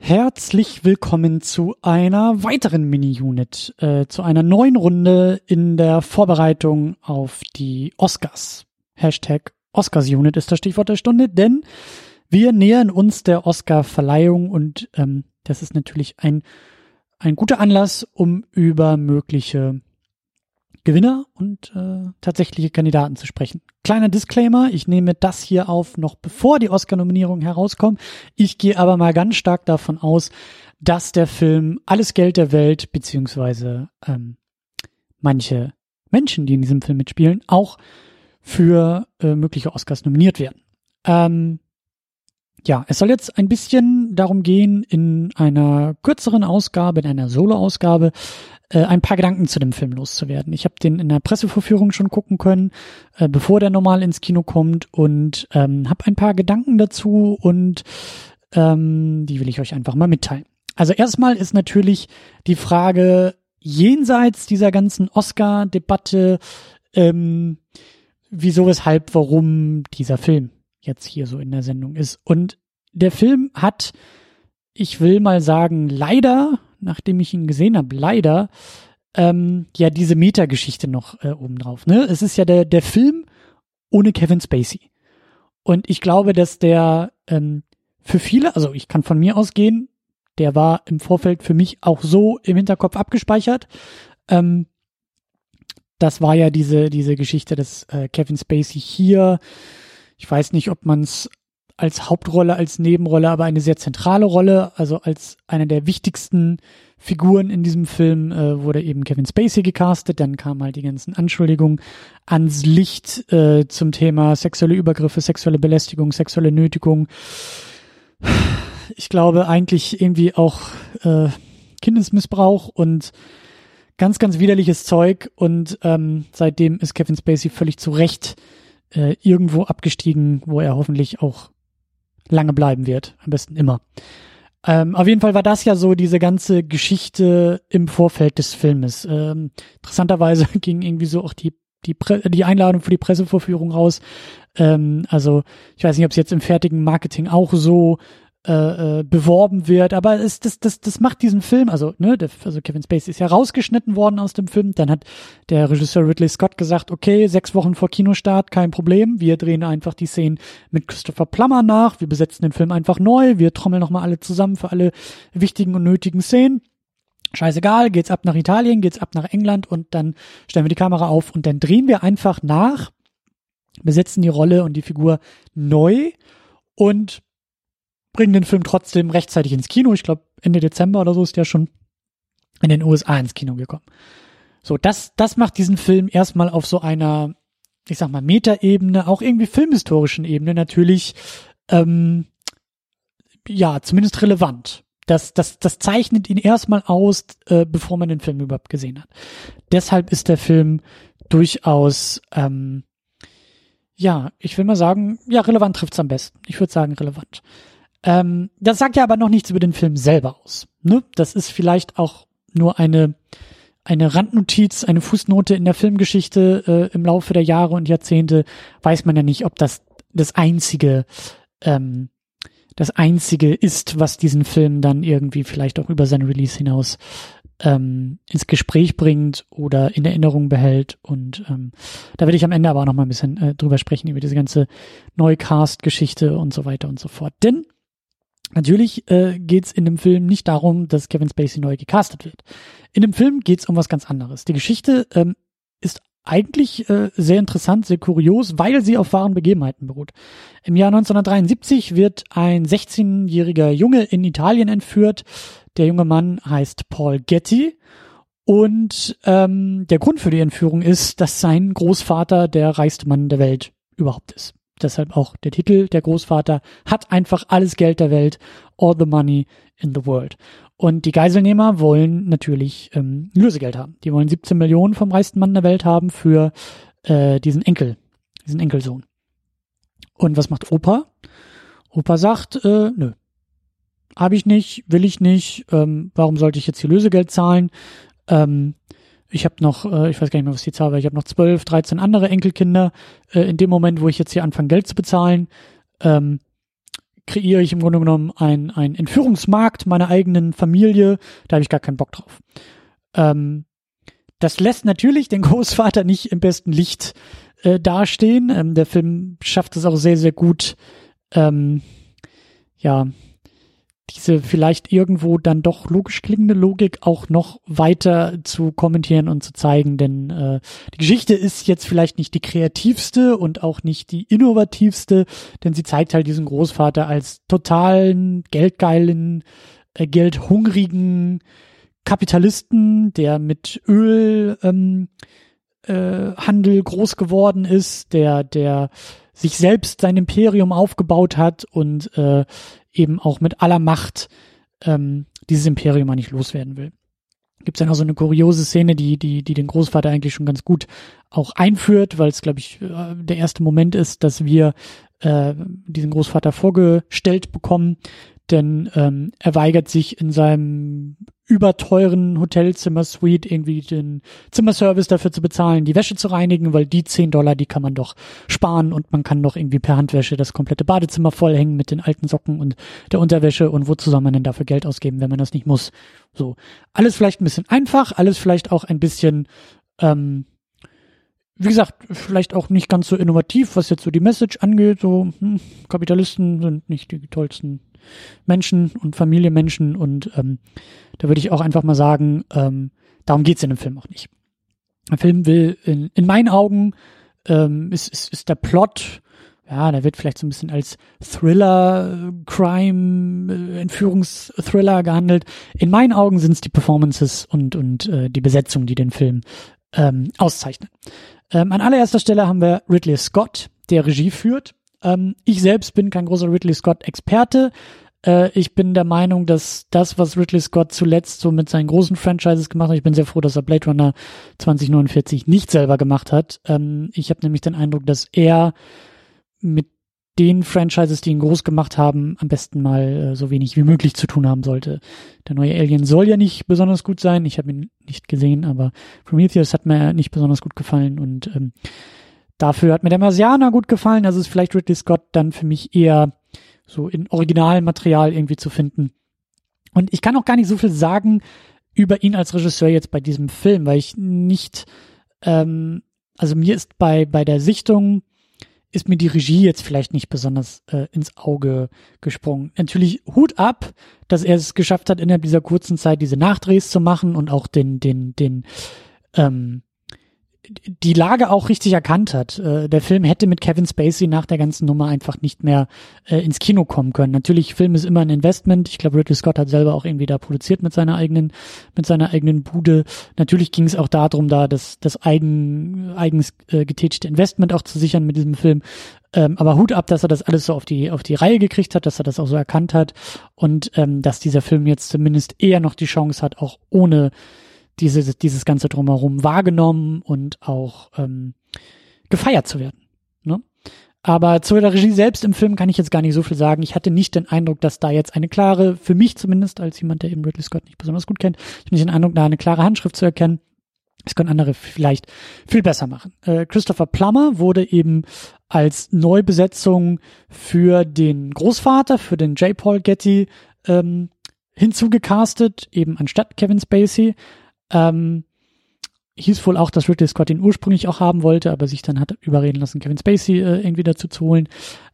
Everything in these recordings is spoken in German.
Herzlich willkommen zu einer weiteren Mini-Unit, äh, zu einer neuen Runde in der Vorbereitung auf die Oscars. Hashtag Oscars-Unit ist das Stichwort der Stunde, denn wir nähern uns der Oscar-Verleihung und ähm, das ist natürlich ein, ein guter Anlass, um über mögliche Gewinner und äh, tatsächliche Kandidaten zu sprechen. Kleiner Disclaimer, ich nehme das hier auf, noch bevor die Oscar-Nominierungen herauskommen. Ich gehe aber mal ganz stark davon aus, dass der Film alles Geld der Welt, beziehungsweise ähm, manche Menschen, die in diesem Film mitspielen, auch für äh, mögliche Oscars nominiert werden. Ähm, ja, es soll jetzt ein bisschen darum gehen, in einer kürzeren Ausgabe, in einer Solo-Ausgabe, äh, ein paar Gedanken zu dem Film loszuwerden. Ich habe den in der Pressevorführung schon gucken können, äh, bevor der normal ins Kino kommt und ähm, habe ein paar Gedanken dazu und ähm, die will ich euch einfach mal mitteilen. Also erstmal ist natürlich die Frage jenseits dieser ganzen Oscar-Debatte, ähm, wieso, weshalb, warum dieser Film jetzt hier so in der Sendung ist. Und der Film hat, ich will mal sagen, leider, nachdem ich ihn gesehen habe, leider ähm, ja diese Metageschichte noch äh, obendrauf. Ne? Es ist ja der, der Film ohne Kevin Spacey. Und ich glaube, dass der ähm, für viele, also ich kann von mir ausgehen, der war im Vorfeld für mich auch so im Hinterkopf abgespeichert. Ähm, das war ja diese, diese Geschichte, dass äh, Kevin Spacey hier, ich weiß nicht, ob man es als Hauptrolle, als Nebenrolle, aber eine sehr zentrale Rolle. Also als einer der wichtigsten Figuren in diesem Film äh, wurde eben Kevin Spacey gecastet. Dann kamen halt die ganzen Anschuldigungen ans Licht äh, zum Thema sexuelle Übergriffe, sexuelle Belästigung, sexuelle Nötigung. Ich glaube eigentlich irgendwie auch äh, Kindesmissbrauch und ganz, ganz widerliches Zeug. Und ähm, seitdem ist Kevin Spacey völlig zu Recht äh, irgendwo abgestiegen, wo er hoffentlich auch lange bleiben wird. Am besten immer. Ähm, auf jeden Fall war das ja so diese ganze Geschichte im Vorfeld des Filmes. Ähm, interessanterweise ging irgendwie so auch die die, Pre die Einladung für die Pressevorführung raus. Ähm, also ich weiß nicht, ob es jetzt im fertigen Marketing auch so äh, äh, beworben wird, aber es, das, das, das macht diesen Film, also, ne, der, also Kevin Spacey ist ja rausgeschnitten worden aus dem Film, dann hat der Regisseur Ridley Scott gesagt, okay, sechs Wochen vor Kinostart, kein Problem, wir drehen einfach die Szenen mit Christopher Plummer nach, wir besetzen den Film einfach neu, wir trommeln nochmal alle zusammen für alle wichtigen und nötigen Szenen. Scheißegal, geht's ab nach Italien, geht's ab nach England und dann stellen wir die Kamera auf und dann drehen wir einfach nach, besetzen die Rolle und die Figur neu und bringen den Film trotzdem rechtzeitig ins Kino. Ich glaube, Ende Dezember oder so ist der schon in den USA ins Kino gekommen. So, das, das macht diesen Film erstmal auf so einer, ich sag mal, Metaebene, auch irgendwie filmhistorischen Ebene natürlich, ähm, ja, zumindest relevant. Das, das, das zeichnet ihn erstmal aus, äh, bevor man den Film überhaupt gesehen hat. Deshalb ist der Film durchaus, ähm, ja, ich will mal sagen, ja, relevant trifft's am besten. Ich würde sagen, relevant. Ähm, das sagt ja aber noch nichts über den Film selber aus. Ne? Das ist vielleicht auch nur eine, eine Randnotiz, eine Fußnote in der Filmgeschichte äh, im Laufe der Jahre und Jahrzehnte. Weiß man ja nicht, ob das das einzige, ähm, das einzige ist, was diesen Film dann irgendwie vielleicht auch über sein Release hinaus ähm, ins Gespräch bringt oder in Erinnerung behält. Und ähm, da werde ich am Ende aber auch noch mal ein bisschen äh, drüber sprechen, über diese ganze Neukast-Geschichte und so weiter und so fort. Denn Natürlich äh, geht es in dem Film nicht darum, dass Kevin Spacey neu gecastet wird. In dem Film geht es um was ganz anderes. Die Geschichte ähm, ist eigentlich äh, sehr interessant, sehr kurios, weil sie auf wahren Begebenheiten beruht. Im Jahr 1973 wird ein 16-jähriger Junge in Italien entführt. Der junge Mann heißt Paul Getty. Und ähm, der Grund für die Entführung ist, dass sein Großvater der reichste Mann der Welt überhaupt ist deshalb auch der Titel, der Großvater hat einfach alles Geld der Welt, all the money in the world. Und die Geiselnehmer wollen natürlich ähm, Lösegeld haben. Die wollen 17 Millionen vom reichsten Mann der Welt haben für äh, diesen Enkel, diesen Enkelsohn. Und was macht Opa? Opa sagt, äh, nö, habe ich nicht, will ich nicht, ähm, warum sollte ich jetzt hier Lösegeld zahlen? Ähm, ich habe noch, äh, ich weiß gar nicht mehr, was die Zahl war, ich habe noch zwölf, dreizehn andere Enkelkinder. Äh, in dem Moment, wo ich jetzt hier anfange, Geld zu bezahlen, ähm, kreiere ich im Grunde genommen ein, ein Entführungsmarkt meiner eigenen Familie. Da habe ich gar keinen Bock drauf. Ähm, das lässt natürlich den Großvater nicht im besten Licht äh, dastehen. Ähm, der Film schafft es auch sehr, sehr gut, ähm, ja, diese vielleicht irgendwo dann doch logisch klingende Logik auch noch weiter zu kommentieren und zu zeigen, denn äh, die Geschichte ist jetzt vielleicht nicht die kreativste und auch nicht die innovativste, denn sie zeigt halt diesen Großvater als totalen, geldgeilen, äh, geldhungrigen Kapitalisten, der mit Öl ähm, äh, Handel groß geworden ist, der, der sich selbst sein Imperium aufgebaut hat und äh, eben auch mit aller Macht ähm, dieses Imperium eigentlich loswerden will. Gibt es dann auch so eine kuriose Szene, die, die, die den Großvater eigentlich schon ganz gut auch einführt, weil es, glaube ich, äh, der erste Moment ist, dass wir äh, diesen Großvater vorgestellt bekommen, denn ähm, er weigert sich in seinem überteuren Hotelzimmer-Suite irgendwie den Zimmerservice dafür zu bezahlen, die Wäsche zu reinigen, weil die 10 Dollar, die kann man doch sparen und man kann doch irgendwie per Handwäsche das komplette Badezimmer vollhängen mit den alten Socken und der Unterwäsche und wozu soll man denn dafür Geld ausgeben, wenn man das nicht muss? So. Alles vielleicht ein bisschen einfach, alles vielleicht auch ein bisschen, ähm, wie gesagt, vielleicht auch nicht ganz so innovativ, was jetzt so die Message angeht. So, hm, Kapitalisten sind nicht die tollsten Menschen und Familienmenschen und ähm, da würde ich auch einfach mal sagen, ähm, darum geht's in dem Film auch nicht. Der Film will in, in meinen Augen ähm, ist, ist, ist der Plot, ja, der wird vielleicht so ein bisschen als Thriller, Crime, äh, Entführungsthriller gehandelt. In meinen Augen sind es die Performances und, und äh, die Besetzung, die den Film ähm, auszeichnen. Ähm, an allererster Stelle haben wir Ridley Scott, der Regie führt. Ähm, ich selbst bin kein großer Ridley Scott-Experte. Äh, ich bin der Meinung, dass das, was Ridley Scott zuletzt so mit seinen großen Franchises gemacht hat, ich bin sehr froh, dass er Blade Runner 2049 nicht selber gemacht hat. Ähm, ich habe nämlich den Eindruck, dass er mit den Franchises, die ihn groß gemacht haben, am besten mal äh, so wenig wie möglich zu tun haben sollte. Der neue Alien soll ja nicht besonders gut sein. Ich habe ihn nicht gesehen, aber Prometheus hat mir nicht besonders gut gefallen und ähm, Dafür hat mir der Marsianer gut gefallen. Also ist vielleicht Ridley Scott dann für mich eher so in Originalmaterial irgendwie zu finden. Und ich kann auch gar nicht so viel sagen über ihn als Regisseur jetzt bei diesem Film, weil ich nicht, ähm, also mir ist bei, bei der Sichtung ist mir die Regie jetzt vielleicht nicht besonders äh, ins Auge gesprungen. Natürlich Hut ab, dass er es geschafft hat, innerhalb dieser kurzen Zeit diese Nachdrehs zu machen und auch den, den, den, ähm, die Lage auch richtig erkannt hat. Äh, der Film hätte mit Kevin Spacey nach der ganzen Nummer einfach nicht mehr äh, ins Kino kommen können. Natürlich, Film ist immer ein Investment. Ich glaube, Ridley Scott hat selber auch irgendwie da produziert mit seiner eigenen, mit seiner eigenen Bude. Natürlich ging es auch darum, da das, das eigen, eigens äh, getätigte Investment auch zu sichern mit diesem Film. Ähm, aber Hut ab, dass er das alles so auf die, auf die Reihe gekriegt hat, dass er das auch so erkannt hat und ähm, dass dieser Film jetzt zumindest eher noch die Chance hat, auch ohne diese, dieses ganze drumherum wahrgenommen und auch ähm, gefeiert zu werden. Ne? Aber zu der Regie selbst im Film kann ich jetzt gar nicht so viel sagen. Ich hatte nicht den Eindruck, dass da jetzt eine klare, für mich zumindest als jemand, der eben Ridley Scott nicht besonders gut kennt, ich habe nicht den Eindruck, da eine klare Handschrift zu erkennen. Das können andere vielleicht viel besser machen. Äh, Christopher Plummer wurde eben als Neubesetzung für den Großvater, für den J. Paul Getty ähm, hinzugecastet, eben anstatt Kevin Spacey. Ähm, hieß wohl auch, dass Ridley Scott ihn ursprünglich auch haben wollte, aber sich dann hat überreden lassen, Kevin Spacey äh, irgendwie dazu zu holen.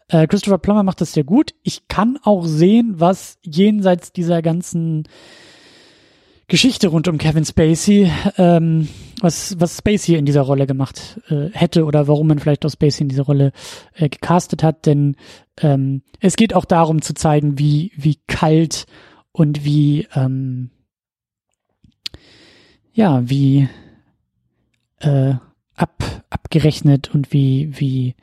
Äh, Christopher Plummer macht das sehr gut. Ich kann auch sehen, was jenseits dieser ganzen Geschichte rund um Kevin Spacey, ähm, was, was Spacey in dieser Rolle gemacht äh, hätte oder warum man vielleicht auch Spacey in diese Rolle äh, gecastet hat, denn ähm, es geht auch darum zu zeigen, wie, wie kalt und wie, ähm, ja, wie äh, ab, abgerechnet und wie, wie,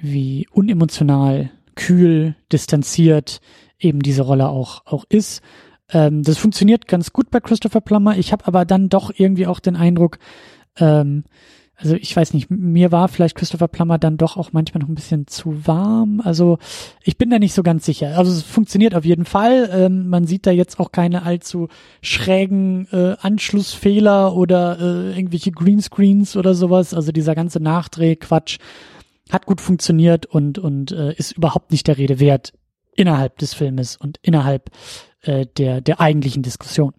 wie unemotional, kühl, distanziert eben diese Rolle auch, auch ist. Ähm, das funktioniert ganz gut bei Christopher Plummer. Ich habe aber dann doch irgendwie auch den Eindruck, ähm, also ich weiß nicht, mir war vielleicht Christopher Plummer dann doch auch manchmal noch ein bisschen zu warm. Also ich bin da nicht so ganz sicher. Also es funktioniert auf jeden Fall. Ähm, man sieht da jetzt auch keine allzu schrägen äh, Anschlussfehler oder äh, irgendwelche Greenscreens oder sowas. Also dieser ganze Nachdrehquatsch hat gut funktioniert und, und äh, ist überhaupt nicht der Rede wert innerhalb des Filmes und innerhalb äh, der, der eigentlichen Diskussion.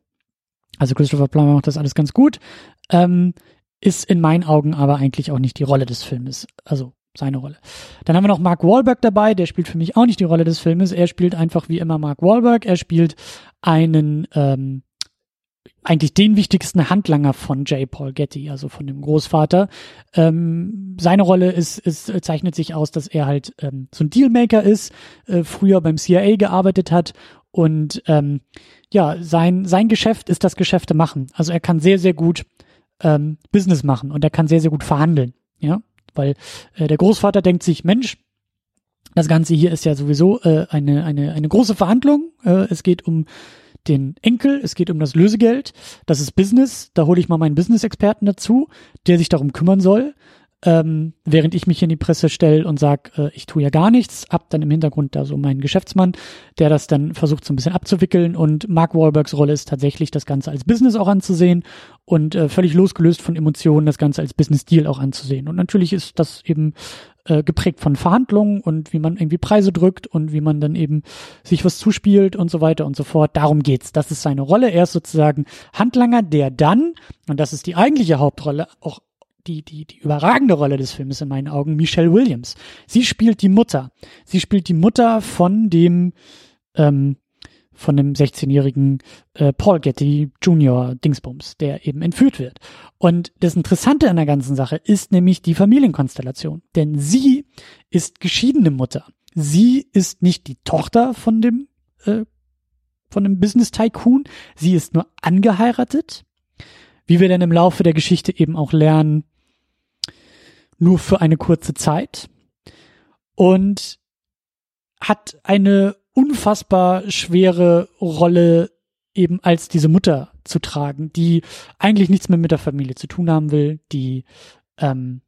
Also Christopher Plummer macht das alles ganz gut, ähm, ist in meinen Augen aber eigentlich auch nicht die Rolle des Filmes. Also seine Rolle. Dann haben wir noch Mark Wahlberg dabei, der spielt für mich auch nicht die Rolle des Filmes. Er spielt einfach wie immer Mark Wahlberg. Er spielt einen ähm, eigentlich den wichtigsten Handlanger von J. Paul Getty, also von dem Großvater. Ähm, seine Rolle ist, ist, zeichnet sich aus, dass er halt ähm, so ein Dealmaker ist, äh, früher beim CIA gearbeitet hat und ähm, ja, sein, sein Geschäft ist das Geschäfte machen. Also er kann sehr, sehr gut ähm, Business machen und er kann sehr, sehr gut verhandeln. Ja, weil äh, der Großvater denkt sich, Mensch, das Ganze hier ist ja sowieso äh, eine, eine, eine große Verhandlung. Äh, es geht um den Enkel, es geht um das Lösegeld, das ist Business, da hole ich mal meinen Business-Experten dazu, der sich darum kümmern soll, ähm, während ich mich in die Presse stelle und sag, äh, ich tue ja gar nichts, hab dann im Hintergrund da so meinen Geschäftsmann, der das dann versucht so ein bisschen abzuwickeln und Mark Wahlbergs Rolle ist tatsächlich das Ganze als Business auch anzusehen und äh, völlig losgelöst von Emotionen das Ganze als Business Deal auch anzusehen und natürlich ist das eben äh, geprägt von Verhandlungen und wie man irgendwie Preise drückt und wie man dann eben sich was zuspielt und so weiter und so fort. Darum geht's. Das ist seine Rolle. Er ist sozusagen Handlanger, der dann, und das ist die eigentliche Hauptrolle, auch die, die, die überragende Rolle des Films in meinen Augen, Michelle Williams. Sie spielt die Mutter. Sie spielt die Mutter von dem, ähm, von dem 16-jährigen äh, Paul Getty Junior Dingsbums, der eben entführt wird. Und das Interessante an der ganzen Sache ist nämlich die Familienkonstellation. Denn sie ist geschiedene Mutter. Sie ist nicht die Tochter von dem, äh, von dem Business Tycoon. Sie ist nur angeheiratet. Wie wir dann im Laufe der Geschichte eben auch lernen, nur für eine kurze Zeit. Und hat eine unfassbar schwere Rolle eben als diese Mutter zu tragen, die eigentlich nichts mehr mit der Familie zu tun haben will, die ähm,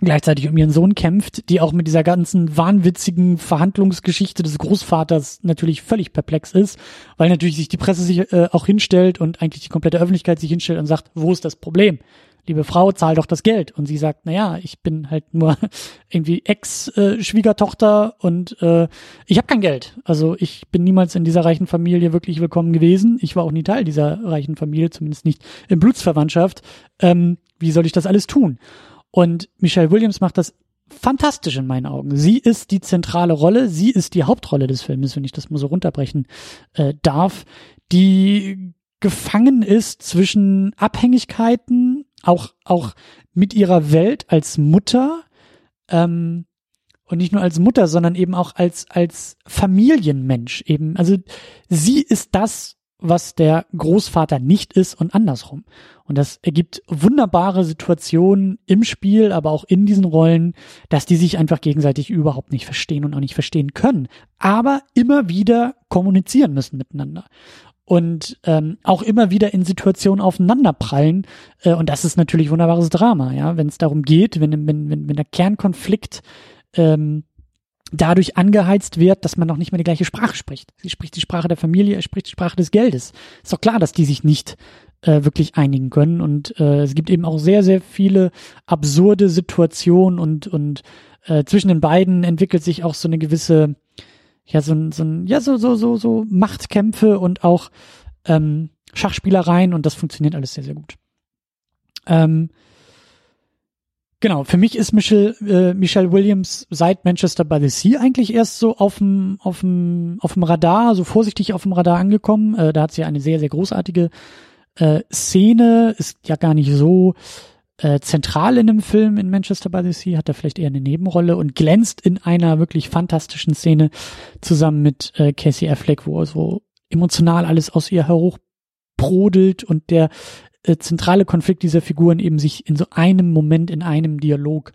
gleichzeitig um ihren Sohn kämpft, die auch mit dieser ganzen wahnwitzigen Verhandlungsgeschichte des Großvaters natürlich völlig perplex ist, weil natürlich sich die Presse sich äh, auch hinstellt und eigentlich die komplette Öffentlichkeit sich hinstellt und sagt, wo ist das Problem? Liebe Frau, zahl doch das Geld. Und sie sagt, na ja, ich bin halt nur irgendwie Ex-Schwiegertochter und äh, ich habe kein Geld. Also ich bin niemals in dieser reichen Familie wirklich willkommen gewesen. Ich war auch nie Teil dieser reichen Familie, zumindest nicht in Blutsverwandtschaft. Ähm, wie soll ich das alles tun? Und Michelle Williams macht das fantastisch in meinen Augen. Sie ist die zentrale Rolle, sie ist die Hauptrolle des Filmes, wenn ich das mal so runterbrechen äh, darf, die gefangen ist zwischen Abhängigkeiten, auch, auch mit ihrer Welt als Mutter, ähm, und nicht nur als Mutter, sondern eben auch als, als Familienmensch eben. Also sie ist das, was der Großvater nicht ist und andersrum. Und das ergibt wunderbare Situationen im Spiel, aber auch in diesen Rollen, dass die sich einfach gegenseitig überhaupt nicht verstehen und auch nicht verstehen können, aber immer wieder kommunizieren müssen miteinander und ähm, auch immer wieder in Situationen aufeinanderprallen. Äh, und das ist natürlich wunderbares Drama, ja, wenn es darum geht, wenn, wenn, wenn, wenn der Kernkonflikt ähm, dadurch angeheizt wird, dass man noch nicht mehr die gleiche Sprache spricht. Sie spricht die Sprache der Familie, er spricht die Sprache des Geldes. Ist doch klar, dass die sich nicht äh, wirklich einigen können. Und äh, es gibt eben auch sehr, sehr viele absurde Situationen und, und äh, zwischen den beiden entwickelt sich auch so eine gewisse ja so ein, so ein, ja so so so so Machtkämpfe und auch ähm, Schachspielereien und das funktioniert alles sehr sehr gut. Ähm, genau, für mich ist Michelle, äh, Michelle Williams seit Manchester by the Sea eigentlich erst so auf dem auf dem auf dem Radar, so vorsichtig auf dem Radar angekommen. Äh, da hat sie eine sehr sehr großartige äh, Szene, ist ja gar nicht so äh, zentral in dem Film in Manchester by the Sea, hat er vielleicht eher eine Nebenrolle und glänzt in einer wirklich fantastischen Szene zusammen mit äh, Casey Affleck, wo so emotional alles aus ihr hochbrodelt und der äh, zentrale Konflikt dieser Figuren eben sich in so einem Moment, in einem Dialog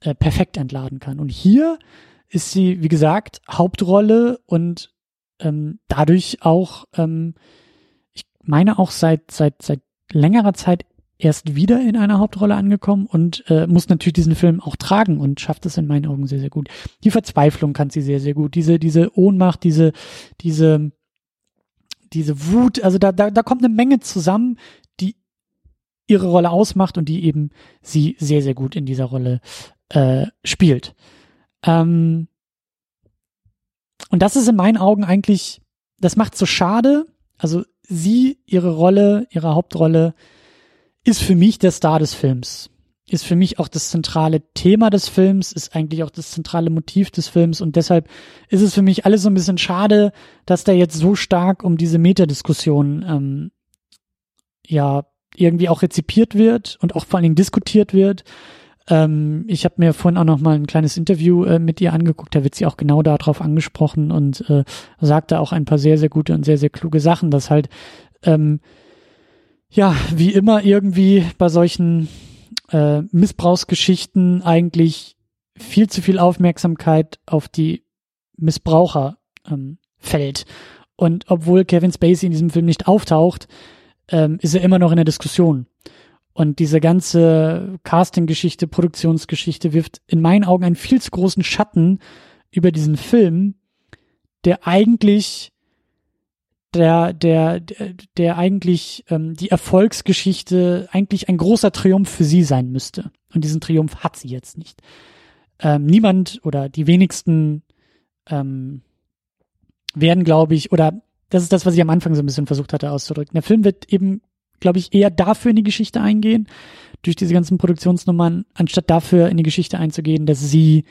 äh, perfekt entladen kann. Und hier ist sie, wie gesagt, Hauptrolle und ähm, dadurch auch, ähm, ich meine auch seit, seit, seit längerer Zeit erst wieder in einer Hauptrolle angekommen und äh, muss natürlich diesen Film auch tragen und schafft es in meinen Augen sehr, sehr gut. Die Verzweiflung kann sie sehr, sehr gut. Diese, diese Ohnmacht, diese, diese, diese Wut, also da, da, da kommt eine Menge zusammen, die ihre Rolle ausmacht und die eben sie sehr, sehr gut in dieser Rolle äh, spielt. Ähm, und das ist in meinen Augen eigentlich, das macht so schade. Also sie, ihre Rolle, ihre Hauptrolle ist für mich der Star des Films. Ist für mich auch das zentrale Thema des Films, ist eigentlich auch das zentrale Motiv des Films und deshalb ist es für mich alles so ein bisschen schade, dass der jetzt so stark um diese Metadiskussion ähm, ja irgendwie auch rezipiert wird und auch vor allen Dingen diskutiert wird. Ähm, ich habe mir vorhin auch noch mal ein kleines Interview äh, mit ihr angeguckt, da wird sie auch genau darauf angesprochen und äh, sagte auch ein paar sehr, sehr gute und sehr, sehr kluge Sachen, dass halt ähm, ja, wie immer irgendwie bei solchen äh, Missbrauchsgeschichten eigentlich viel zu viel Aufmerksamkeit auf die Missbraucher ähm, fällt. Und obwohl Kevin Spacey in diesem Film nicht auftaucht, ähm, ist er immer noch in der Diskussion. Und diese ganze Casting-Geschichte, Produktionsgeschichte wirft in meinen Augen einen viel zu großen Schatten über diesen Film, der eigentlich der, der, der eigentlich ähm, die Erfolgsgeschichte eigentlich ein großer Triumph für sie sein müsste. Und diesen Triumph hat sie jetzt nicht. Ähm, niemand oder die wenigsten ähm, werden, glaube ich, oder das ist das, was ich am Anfang so ein bisschen versucht hatte auszudrücken. Der Film wird eben glaube ich, eher dafür in die Geschichte eingehen, durch diese ganzen Produktionsnummern, anstatt dafür in die Geschichte einzugehen, dass sie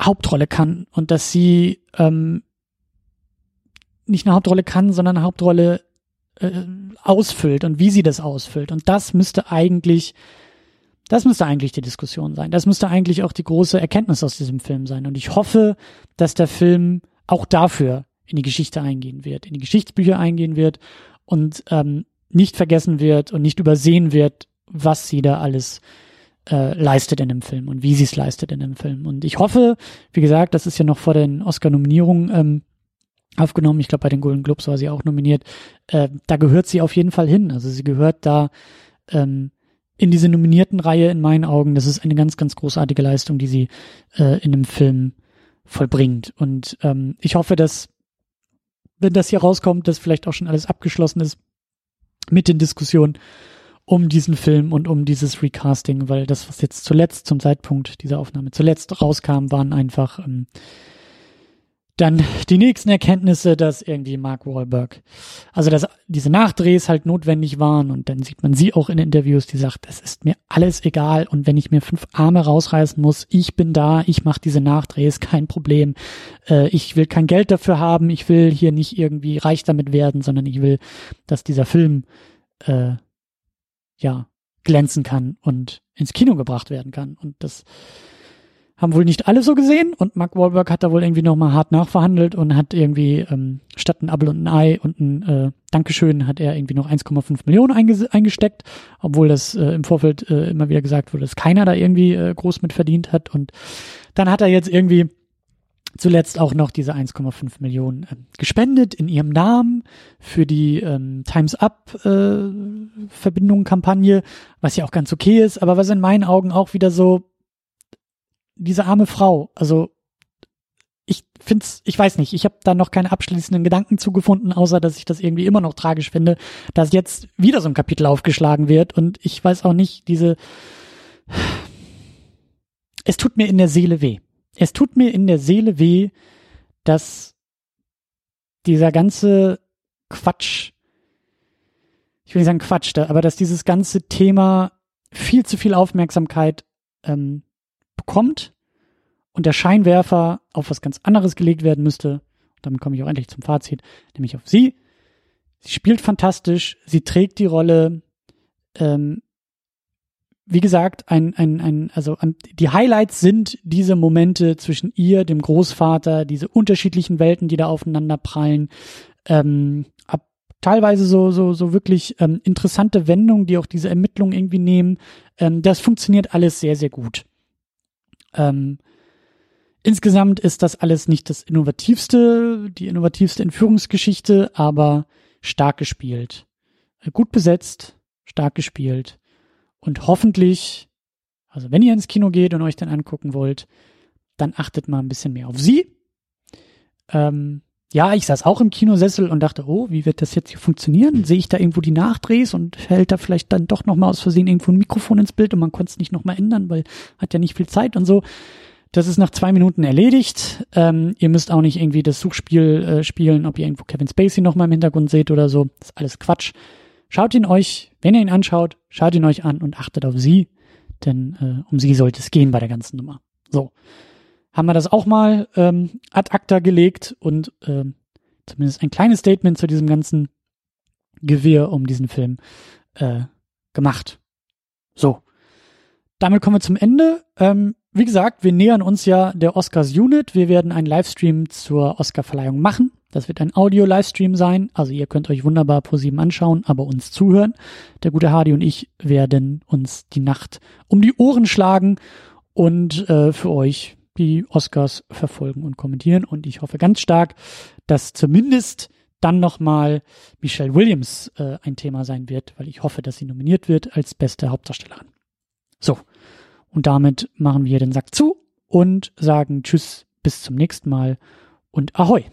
Hauptrolle kann und dass sie ähm, nicht eine Hauptrolle kann, sondern eine Hauptrolle äh, ausfüllt und wie sie das ausfüllt. Und das müsste eigentlich, das müsste eigentlich die Diskussion sein. Das müsste eigentlich auch die große Erkenntnis aus diesem Film sein. Und ich hoffe, dass der Film auch dafür in die Geschichte eingehen wird, in die Geschichtsbücher eingehen wird und ähm, nicht vergessen wird und nicht übersehen wird, was sie da alles äh, leistet in dem Film und wie sie es leistet in dem Film. Und ich hoffe, wie gesagt, das ist ja noch vor den Oscar-Nominierungen ähm, aufgenommen. Ich glaube, bei den Golden Globes war sie auch nominiert. Äh, da gehört sie auf jeden Fall hin. Also sie gehört da ähm, in diese nominierten Reihe in meinen Augen. Das ist eine ganz, ganz großartige Leistung, die sie äh, in dem Film vollbringt. Und ähm, ich hoffe, dass wenn das hier rauskommt, dass vielleicht auch schon alles abgeschlossen ist mit den Diskussionen um diesen Film und um dieses Recasting, weil das, was jetzt zuletzt zum Zeitpunkt dieser Aufnahme zuletzt rauskam, waren einfach ähm, dann die nächsten Erkenntnisse, dass irgendwie Mark Wahlberg, also dass diese Nachdrehs halt notwendig waren und dann sieht man sie auch in Interviews, die sagt, es ist mir alles egal und wenn ich mir fünf Arme rausreißen muss, ich bin da, ich mache diese Nachdrehs, kein Problem. Äh, ich will kein Geld dafür haben, ich will hier nicht irgendwie reich damit werden, sondern ich will, dass dieser Film äh, ja glänzen kann und ins Kino gebracht werden kann und das haben wohl nicht alle so gesehen und Mark Wahlberg hat da wohl irgendwie nochmal hart nachverhandelt und hat irgendwie ähm, statt ein Apple und ein Ei und ein äh, Dankeschön hat er irgendwie noch 1,5 Millionen eingesteckt, obwohl das äh, im Vorfeld äh, immer wieder gesagt wurde, dass keiner da irgendwie äh, groß mit verdient hat und dann hat er jetzt irgendwie zuletzt auch noch diese 1,5 Millionen äh, gespendet in ihrem Namen für die ähm, Times Up äh, Verbindung Kampagne, was ja auch ganz okay ist, aber was in meinen Augen auch wieder so diese arme Frau, also ich find's, ich weiß nicht, ich habe da noch keine abschließenden Gedanken zugefunden, außer dass ich das irgendwie immer noch tragisch finde, dass jetzt wieder so ein Kapitel aufgeschlagen wird und ich weiß auch nicht, diese es tut mir in der Seele weh. Es tut mir in der Seele weh, dass dieser ganze Quatsch, ich will nicht sagen Quatsch, aber dass dieses ganze Thema viel zu viel Aufmerksamkeit ähm, bekommt und der Scheinwerfer auf was ganz anderes gelegt werden müsste, damit komme ich auch endlich zum Fazit, nämlich auf sie. Sie spielt fantastisch, sie trägt die Rolle. Ähm, wie gesagt, ein, ein, ein, also die Highlights sind diese Momente zwischen ihr, dem Großvater, diese unterschiedlichen Welten, die da aufeinander prallen. Ähm, ab teilweise so, so, so wirklich ähm, interessante Wendungen, die auch diese Ermittlungen irgendwie nehmen. Ähm, das funktioniert alles sehr, sehr gut. Ähm, insgesamt ist das alles nicht das innovativste, die innovativste Entführungsgeschichte, aber stark gespielt. Äh, gut besetzt, stark gespielt. Und hoffentlich, also wenn ihr ins Kino geht und euch dann angucken wollt, dann achtet mal ein bisschen mehr auf sie. Ähm, ja, ich saß auch im Kinosessel und dachte, oh, wie wird das jetzt hier funktionieren? Sehe ich da irgendwo die Nachdrehs und hält da vielleicht dann doch nochmal aus Versehen irgendwo ein Mikrofon ins Bild und man konnte es nicht nochmal ändern, weil hat ja nicht viel Zeit und so. Das ist nach zwei Minuten erledigt. Ähm, ihr müsst auch nicht irgendwie das Suchspiel äh, spielen, ob ihr irgendwo Kevin Spacey nochmal im Hintergrund seht oder so. Das ist alles Quatsch. Schaut ihn euch, wenn ihr ihn anschaut, schaut ihn euch an und achtet auf sie, denn äh, um sie sollte es gehen bei der ganzen Nummer. So, haben wir das auch mal ähm, ad acta gelegt und ähm, zumindest ein kleines Statement zu diesem ganzen Gewirr um diesen Film äh, gemacht. So, damit kommen wir zum Ende. Ähm, wie gesagt, wir nähern uns ja der Oscars Unit. Wir werden einen Livestream zur Oscarverleihung machen. Das wird ein Audio-Livestream sein. Also ihr könnt euch wunderbar ProSieben anschauen, aber uns zuhören. Der gute Hardy und ich werden uns die Nacht um die Ohren schlagen und äh, für euch die Oscars verfolgen und kommentieren. Und ich hoffe ganz stark, dass zumindest dann nochmal Michelle Williams äh, ein Thema sein wird, weil ich hoffe, dass sie nominiert wird als beste Hauptdarstellerin. So, und damit machen wir den Sack zu und sagen Tschüss, bis zum nächsten Mal und Ahoi.